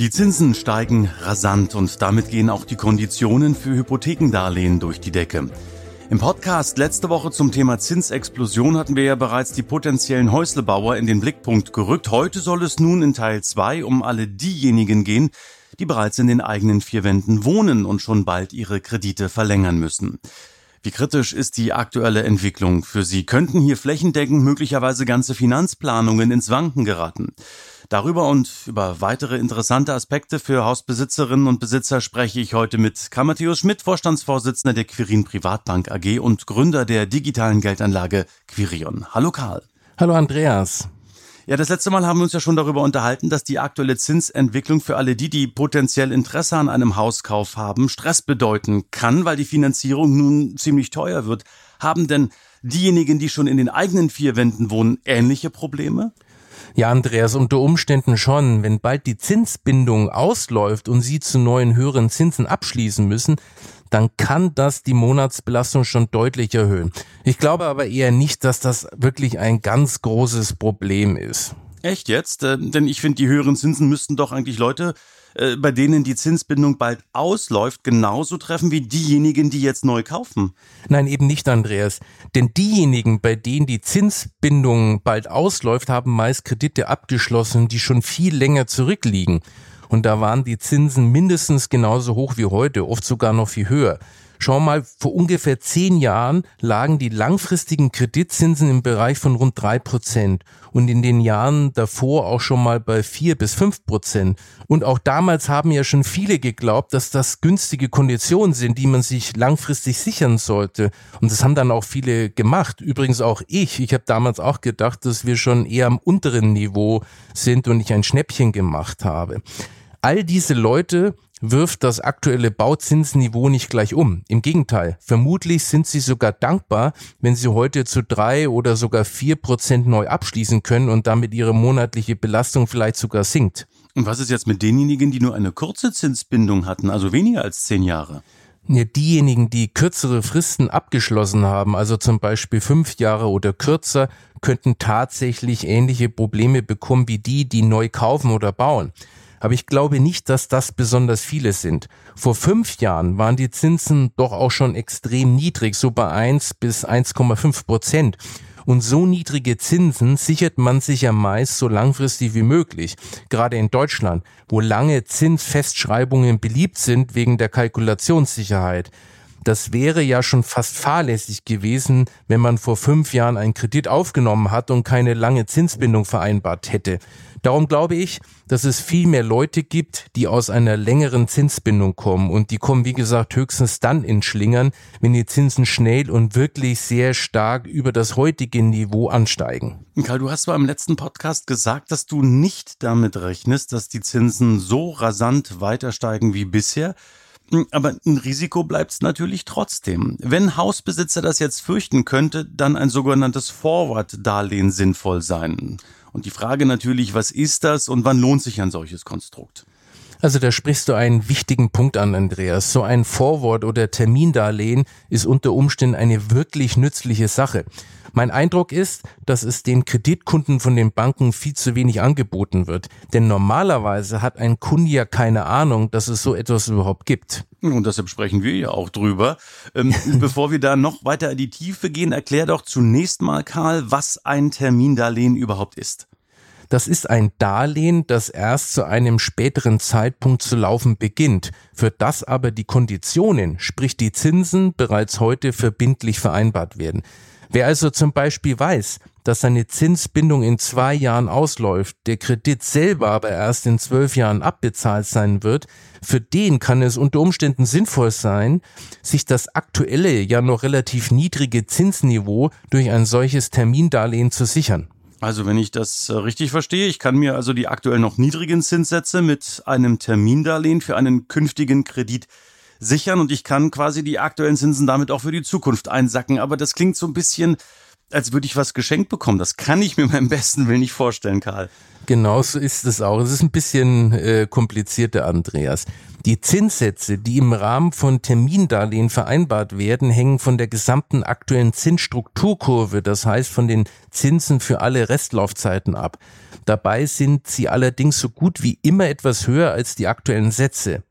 Die Zinsen steigen rasant und damit gehen auch die Konditionen für Hypothekendarlehen durch die Decke. Im Podcast letzte Woche zum Thema Zinsexplosion hatten wir ja bereits die potenziellen Häuslebauer in den Blickpunkt gerückt. Heute soll es nun in Teil 2 um alle diejenigen gehen, die bereits in den eigenen vier Wänden wohnen und schon bald ihre Kredite verlängern müssen. Wie kritisch ist die aktuelle Entwicklung für Sie? Könnten hier flächendeckend möglicherweise ganze Finanzplanungen ins Wanken geraten? Darüber und über weitere interessante Aspekte für Hausbesitzerinnen und Besitzer spreche ich heute mit Karl Matthäus Schmidt, Vorstandsvorsitzender der Quirin Privatbank AG und Gründer der digitalen Geldanlage Quirion. Hallo Karl. Hallo Andreas. Ja, das letzte Mal haben wir uns ja schon darüber unterhalten, dass die aktuelle Zinsentwicklung für alle die, die potenziell Interesse an einem Hauskauf haben, Stress bedeuten kann, weil die Finanzierung nun ziemlich teuer wird. Haben denn diejenigen, die schon in den eigenen vier Wänden wohnen, ähnliche Probleme? Ja, Andreas, unter Umständen schon. Wenn bald die Zinsbindung ausläuft und Sie zu neuen höheren Zinsen abschließen müssen, dann kann das die Monatsbelastung schon deutlich erhöhen. Ich glaube aber eher nicht, dass das wirklich ein ganz großes Problem ist. Echt jetzt? Äh, denn ich finde, die höheren Zinsen müssten doch eigentlich Leute äh, bei denen die Zinsbindung bald ausläuft, genauso treffen wie diejenigen, die jetzt neu kaufen. Nein, eben nicht, Andreas. Denn diejenigen, bei denen die Zinsbindung bald ausläuft, haben meist Kredite abgeschlossen, die schon viel länger zurückliegen. Und da waren die Zinsen mindestens genauso hoch wie heute, oft sogar noch viel höher. Schau mal, vor ungefähr zehn Jahren lagen die langfristigen Kreditzinsen im Bereich von rund drei Prozent und in den Jahren davor auch schon mal bei vier bis fünf Prozent. Und auch damals haben ja schon viele geglaubt, dass das günstige Konditionen sind, die man sich langfristig sichern sollte. Und das haben dann auch viele gemacht. Übrigens auch ich. Ich habe damals auch gedacht, dass wir schon eher am unteren Niveau sind und ich ein Schnäppchen gemacht habe. All diese Leute wirft das aktuelle Bauzinsniveau nicht gleich um. Im Gegenteil, vermutlich sind sie sogar dankbar, wenn sie heute zu drei oder sogar vier Prozent neu abschließen können und damit ihre monatliche Belastung vielleicht sogar sinkt. Und was ist jetzt mit denjenigen, die nur eine kurze Zinsbindung hatten, also weniger als zehn Jahre? Ja, diejenigen, die kürzere Fristen abgeschlossen haben, also zum Beispiel fünf Jahre oder kürzer, könnten tatsächlich ähnliche Probleme bekommen wie die, die neu kaufen oder bauen. Aber ich glaube nicht, dass das besonders viele sind. Vor fünf Jahren waren die Zinsen doch auch schon extrem niedrig, so bei 1 bis 1,5 Prozent. Und so niedrige Zinsen sichert man sich ja meist so langfristig wie möglich. Gerade in Deutschland, wo lange Zinsfestschreibungen beliebt sind wegen der Kalkulationssicherheit. Das wäre ja schon fast fahrlässig gewesen, wenn man vor fünf Jahren einen Kredit aufgenommen hat und keine lange Zinsbindung vereinbart hätte. Darum glaube ich, dass es viel mehr Leute gibt, die aus einer längeren Zinsbindung kommen. Und die kommen, wie gesagt, höchstens dann in Schlingern, wenn die Zinsen schnell und wirklich sehr stark über das heutige Niveau ansteigen. Karl, du hast zwar im letzten Podcast gesagt, dass du nicht damit rechnest, dass die Zinsen so rasant weiter steigen wie bisher. Aber ein Risiko bleibt es natürlich trotzdem. Wenn Hausbesitzer das jetzt fürchten könnte, dann ein sogenanntes Forward-Darlehen sinnvoll sein. Und die Frage natürlich, was ist das und wann lohnt sich ein solches Konstrukt? Also da sprichst du einen wichtigen Punkt an, Andreas. So ein Forward- oder Termindarlehen ist unter Umständen eine wirklich nützliche Sache. Mein Eindruck ist, dass es den Kreditkunden von den Banken viel zu wenig angeboten wird. Denn normalerweise hat ein Kunde ja keine Ahnung, dass es so etwas überhaupt gibt. Und deshalb sprechen wir ja auch drüber. Ähm, bevor wir da noch weiter in die Tiefe gehen, erklär doch zunächst mal, Karl, was ein Termindarlehen überhaupt ist. Das ist ein Darlehen, das erst zu einem späteren Zeitpunkt zu laufen beginnt, für das aber die Konditionen, sprich die Zinsen, bereits heute verbindlich vereinbart werden. Wer also zum Beispiel weiß, dass seine Zinsbindung in zwei Jahren ausläuft, der Kredit selber aber erst in zwölf Jahren abbezahlt sein wird, für den kann es unter Umständen sinnvoll sein, sich das aktuelle, ja noch relativ niedrige Zinsniveau durch ein solches Termindarlehen zu sichern. Also wenn ich das äh, richtig verstehe, ich kann mir also die aktuell noch niedrigen Zinssätze mit einem Termindarlehen für einen künftigen Kredit sichern und ich kann quasi die aktuellen Zinsen damit auch für die Zukunft einsacken. Aber das klingt so ein bisschen, als würde ich was geschenkt bekommen. Das kann ich mir beim besten Willen nicht vorstellen, Karl. Genauso ist es auch. Es ist ein bisschen äh, komplizierter, Andreas. Die Zinssätze, die im Rahmen von Termindarlehen vereinbart werden, hängen von der gesamten aktuellen Zinsstrukturkurve, das heißt von den Zinsen für alle Restlaufzeiten ab. Dabei sind sie allerdings so gut wie immer etwas höher als die aktuellen Sätze.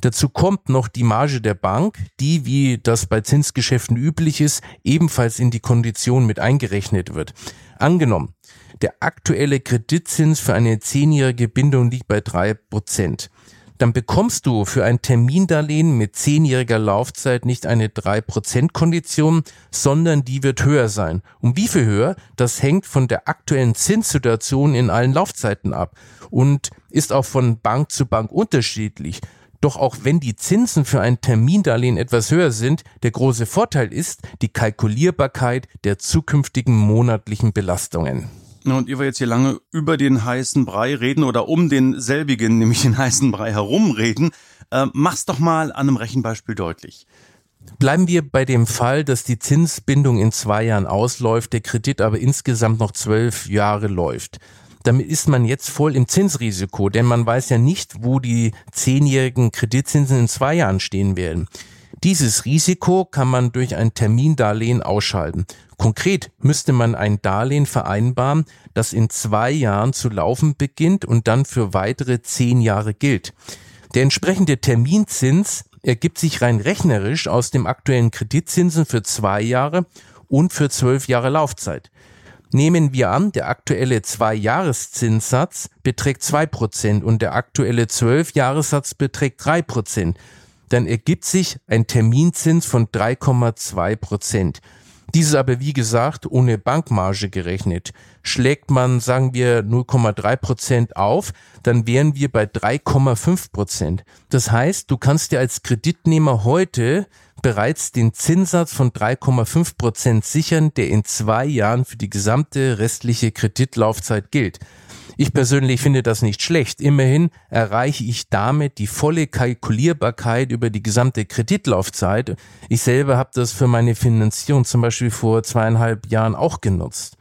Dazu kommt noch die Marge der Bank, die, wie das bei Zinsgeschäften üblich ist, ebenfalls in die Kondition mit eingerechnet wird. Angenommen, der aktuelle Kreditzins für eine zehnjährige Bindung liegt bei drei Prozent. Dann bekommst du für ein Termindarlehen mit zehnjähriger Laufzeit nicht eine drei Prozent Kondition, sondern die wird höher sein. Um wie viel höher? Das hängt von der aktuellen Zinssituation in allen Laufzeiten ab und ist auch von Bank zu Bank unterschiedlich. Doch auch wenn die Zinsen für ein Termindarlehen etwas höher sind, der große Vorteil ist die Kalkulierbarkeit der zukünftigen monatlichen Belastungen. Und ihr wir jetzt hier lange über den heißen Brei reden oder um denselbigen, nämlich den heißen Brei herumreden, äh, mach's doch mal an einem Rechenbeispiel deutlich. Bleiben wir bei dem Fall, dass die Zinsbindung in zwei Jahren ausläuft, der Kredit aber insgesamt noch zwölf Jahre läuft. Damit ist man jetzt voll im Zinsrisiko, denn man weiß ja nicht, wo die zehnjährigen Kreditzinsen in zwei Jahren stehen werden. Dieses Risiko kann man durch ein Termindarlehen ausschalten. Konkret müsste man ein Darlehen vereinbaren, das in zwei Jahren zu laufen beginnt und dann für weitere zehn Jahre gilt. Der entsprechende Terminzins ergibt sich rein rechnerisch aus dem aktuellen Kreditzinsen für zwei Jahre und für zwölf Jahre Laufzeit. Nehmen wir an, der aktuelle Zwei-Jahres-Zinssatz beträgt zwei Prozent und der aktuelle Zwölf-Jahressatz beträgt drei Prozent. Dann ergibt sich ein Terminzins von 3,2 Prozent. Dieses aber, wie gesagt, ohne Bankmarge gerechnet. Schlägt man, sagen wir, 0,3 Prozent auf, dann wären wir bei 3,5 Prozent. Das heißt, du kannst dir als Kreditnehmer heute bereits den Zinssatz von 3,5 Prozent sichern, der in zwei Jahren für die gesamte restliche Kreditlaufzeit gilt. Ich persönlich finde das nicht schlecht. Immerhin erreiche ich damit die volle Kalkulierbarkeit über die gesamte Kreditlaufzeit. Ich selber habe das für meine Finanzierung zum Beispiel vor zweieinhalb Jahren auch genutzt.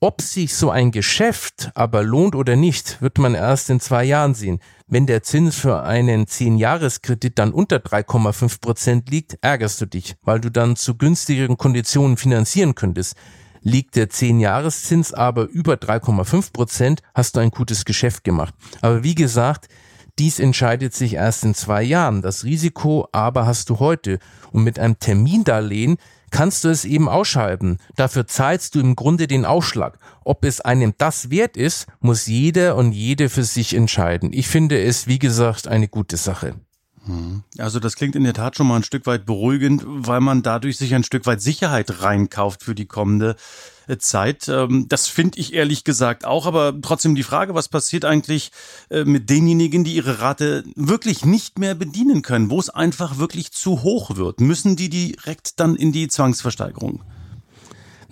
Ob sich so ein Geschäft aber lohnt oder nicht, wird man erst in zwei Jahren sehen. Wenn der Zins für einen 10-Jahres-Kredit dann unter 3,5 Prozent liegt, ärgerst du dich, weil du dann zu günstigeren Konditionen finanzieren könntest. Liegt der 10-Jahreszins aber über 3,5 Prozent, hast du ein gutes Geschäft gemacht. Aber wie gesagt, dies entscheidet sich erst in zwei Jahren. Das Risiko aber hast du heute. Und mit einem Termindarlehen kannst du es eben ausschalten. Dafür zahlst du im Grunde den Aufschlag. Ob es einem das wert ist, muss jeder und jede für sich entscheiden. Ich finde es, wie gesagt, eine gute Sache. Also das klingt in der Tat schon mal ein Stück weit beruhigend, weil man dadurch sich ein Stück weit Sicherheit reinkauft für die kommende äh, Zeit. Ähm, das finde ich ehrlich gesagt auch, aber trotzdem die Frage, was passiert eigentlich äh, mit denjenigen, die ihre Rate wirklich nicht mehr bedienen können, wo es einfach wirklich zu hoch wird? Müssen die direkt dann in die Zwangsversteigerung?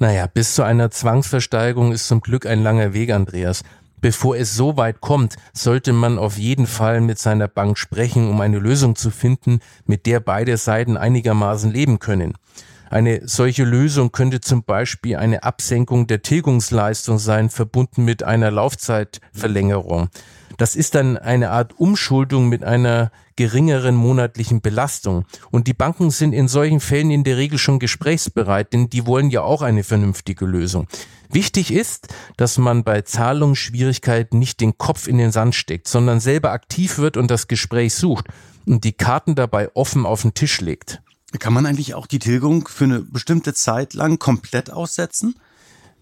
Naja, bis zu einer Zwangsversteigerung ist zum Glück ein langer Weg, Andreas. Bevor es so weit kommt, sollte man auf jeden Fall mit seiner Bank sprechen, um eine Lösung zu finden, mit der beide Seiten einigermaßen leben können. Eine solche Lösung könnte zum Beispiel eine Absenkung der Tilgungsleistung sein, verbunden mit einer Laufzeitverlängerung. Das ist dann eine Art Umschuldung mit einer geringeren monatlichen Belastung. Und die Banken sind in solchen Fällen in der Regel schon gesprächsbereit, denn die wollen ja auch eine vernünftige Lösung. Wichtig ist, dass man bei Zahlungsschwierigkeiten nicht den Kopf in den Sand steckt, sondern selber aktiv wird und das Gespräch sucht und die Karten dabei offen auf den Tisch legt. Kann man eigentlich auch die Tilgung für eine bestimmte Zeit lang komplett aussetzen?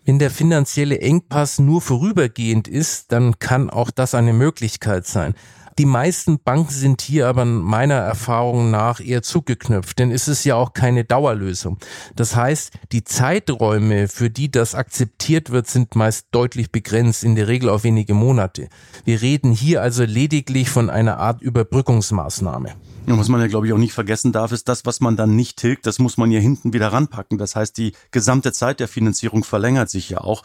Wenn der finanzielle Engpass nur vorübergehend ist, dann kann auch das eine Möglichkeit sein. Die meisten Banken sind hier aber meiner Erfahrung nach eher zugeknüpft, denn es ist ja auch keine Dauerlösung. Das heißt, die Zeiträume, für die das akzeptiert wird, sind meist deutlich begrenzt, in der Regel auf wenige Monate. Wir reden hier also lediglich von einer Art Überbrückungsmaßnahme. Ja, was man ja, glaube ich, auch nicht vergessen darf, ist das, was man dann nicht tilgt, das muss man ja hinten wieder ranpacken. Das heißt, die gesamte Zeit der Finanzierung verlängert sich ja auch.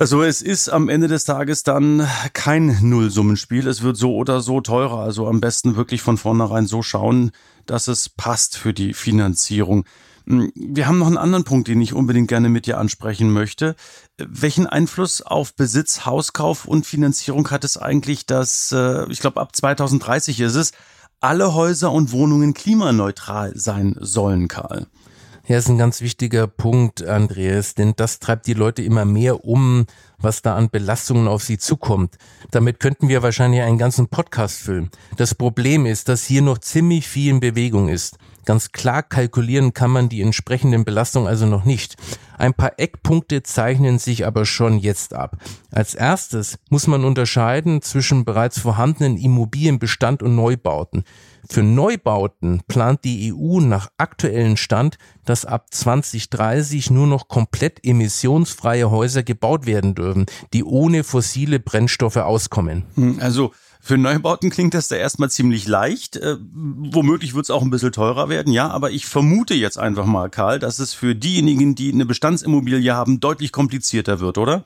Also es ist am Ende des Tages dann kein Nullsummenspiel. Es wird so oder so teurer. Also am besten wirklich von vornherein so schauen, dass es passt für die Finanzierung. Hm, wir haben noch einen anderen Punkt, den ich unbedingt gerne mit dir ansprechen möchte. Welchen Einfluss auf Besitz, Hauskauf und Finanzierung hat es eigentlich, dass, äh, ich glaube, ab 2030 ist es, alle Häuser und Wohnungen klimaneutral sein sollen, Karl? Ja, ist ein ganz wichtiger Punkt, Andreas, denn das treibt die Leute immer mehr um, was da an Belastungen auf sie zukommt. Damit könnten wir wahrscheinlich einen ganzen Podcast füllen. Das Problem ist, dass hier noch ziemlich viel in Bewegung ist. Ganz klar kalkulieren kann man die entsprechenden Belastungen also noch nicht. Ein paar Eckpunkte zeichnen sich aber schon jetzt ab. Als erstes muss man unterscheiden zwischen bereits vorhandenen Immobilienbestand und Neubauten. Für Neubauten plant die EU nach aktuellen Stand, dass ab 2030 nur noch komplett emissionsfreie Häuser gebaut werden dürfen, die ohne fossile Brennstoffe auskommen. Hm, also für Neubauten klingt das da erstmal ziemlich leicht. Äh, womöglich wird es auch ein bisschen teurer werden, ja, aber ich vermute jetzt einfach mal, Karl, dass es für diejenigen, die eine Bestandsimmobilie haben, deutlich komplizierter wird, oder?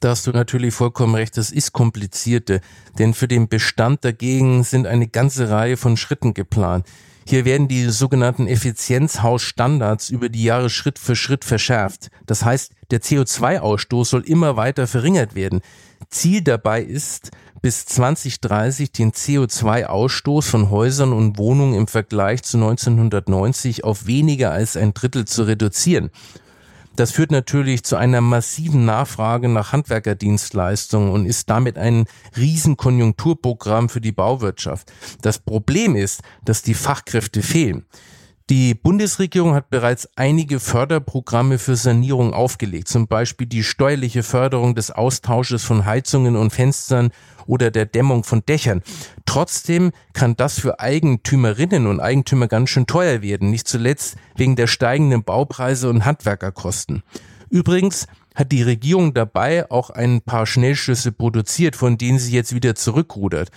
Da hast du natürlich vollkommen recht, das ist komplizierter, denn für den Bestand dagegen sind eine ganze Reihe von Schritten geplant. Hier werden die sogenannten Effizienzhausstandards über die Jahre Schritt für Schritt verschärft. Das heißt, der CO2-Ausstoß soll immer weiter verringert werden. Ziel dabei ist, bis 2030 den CO2-Ausstoß von Häusern und Wohnungen im Vergleich zu 1990 auf weniger als ein Drittel zu reduzieren. Das führt natürlich zu einer massiven Nachfrage nach Handwerkerdienstleistungen und ist damit ein Riesenkonjunkturprogramm für die Bauwirtschaft. Das Problem ist, dass die Fachkräfte fehlen. Die Bundesregierung hat bereits einige Förderprogramme für Sanierung aufgelegt, zum Beispiel die steuerliche Förderung des Austausches von Heizungen und Fenstern oder der Dämmung von Dächern. Trotzdem kann das für Eigentümerinnen und Eigentümer ganz schön teuer werden, nicht zuletzt wegen der steigenden Baupreise und Handwerkerkosten. Übrigens hat die Regierung dabei auch ein paar Schnellschüsse produziert, von denen sie jetzt wieder zurückrudert.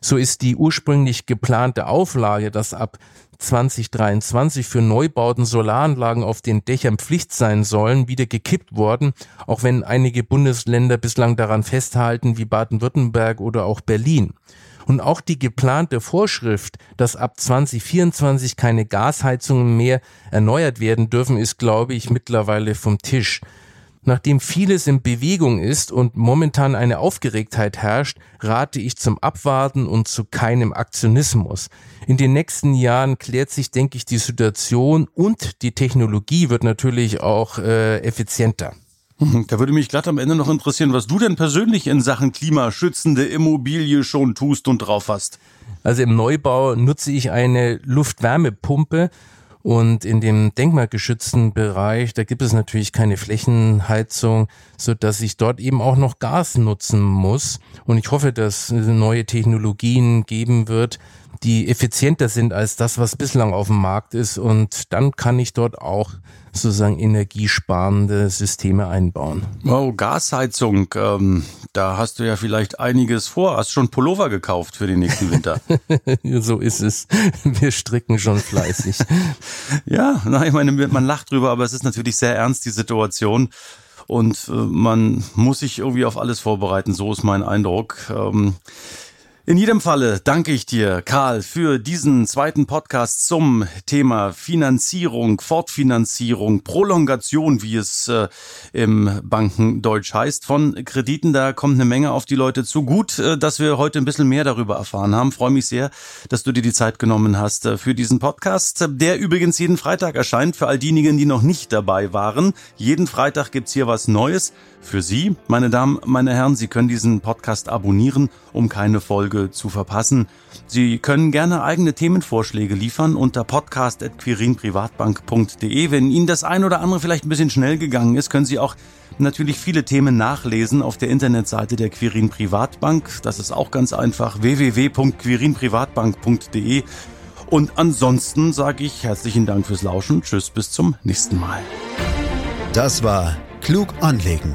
So ist die ursprünglich geplante Auflage, dass ab 2023 für Neubauten Solaranlagen auf den Dächern Pflicht sein sollen, wieder gekippt worden, auch wenn einige Bundesländer bislang daran festhalten, wie Baden-Württemberg oder auch Berlin. Und auch die geplante Vorschrift, dass ab 2024 keine Gasheizungen mehr erneuert werden dürfen, ist, glaube ich, mittlerweile vom Tisch. Nachdem vieles in Bewegung ist und momentan eine Aufgeregtheit herrscht, rate ich zum Abwarten und zu keinem Aktionismus. In den nächsten Jahren klärt sich, denke ich, die Situation und die Technologie wird natürlich auch äh, effizienter. Da würde mich glatt am Ende noch interessieren, was du denn persönlich in Sachen klimaschützende Immobilie schon tust und drauf hast. Also im Neubau nutze ich eine Luftwärmepumpe und in dem denkmalgeschützten Bereich, da gibt es natürlich keine Flächenheizung, so dass ich dort eben auch noch Gas nutzen muss. Und ich hoffe, dass es neue Technologien geben wird, die effizienter sind als das, was bislang auf dem Markt ist. Und dann kann ich dort auch sozusagen energiesparende Systeme einbauen. Oh, Gasheizung, ähm, da hast du ja vielleicht einiges vor. Hast schon Pullover gekauft für den nächsten Winter. so ist es. Wir stricken schon fleißig. ja, na, ich meine, man lacht drüber, aber es ist natürlich sehr ernst, die Situation. Und äh, man muss sich irgendwie auf alles vorbereiten, so ist mein Eindruck. Ähm, in jedem Falle danke ich dir, Karl, für diesen zweiten Podcast zum Thema Finanzierung, Fortfinanzierung, Prolongation, wie es äh, im Bankendeutsch heißt, von Krediten. Da kommt eine Menge auf die Leute zu. Gut, äh, dass wir heute ein bisschen mehr darüber erfahren haben. Freue mich sehr, dass du dir die Zeit genommen hast äh, für diesen Podcast, der übrigens jeden Freitag erscheint, für all diejenigen, die noch nicht dabei waren. Jeden Freitag gibt's hier was Neues für Sie, meine Damen, meine Herren. Sie können diesen Podcast abonnieren, um keine Folge Folge zu verpassen. Sie können gerne eigene Themenvorschläge liefern unter podcast.quirinprivatbank.de. Wenn Ihnen das ein oder andere vielleicht ein bisschen schnell gegangen ist, können Sie auch natürlich viele Themen nachlesen auf der Internetseite der Quirin Privatbank. Das ist auch ganz einfach www.quirinprivatbank.de. Und ansonsten sage ich herzlichen Dank fürs Lauschen. Tschüss, bis zum nächsten Mal. Das war Klug anlegen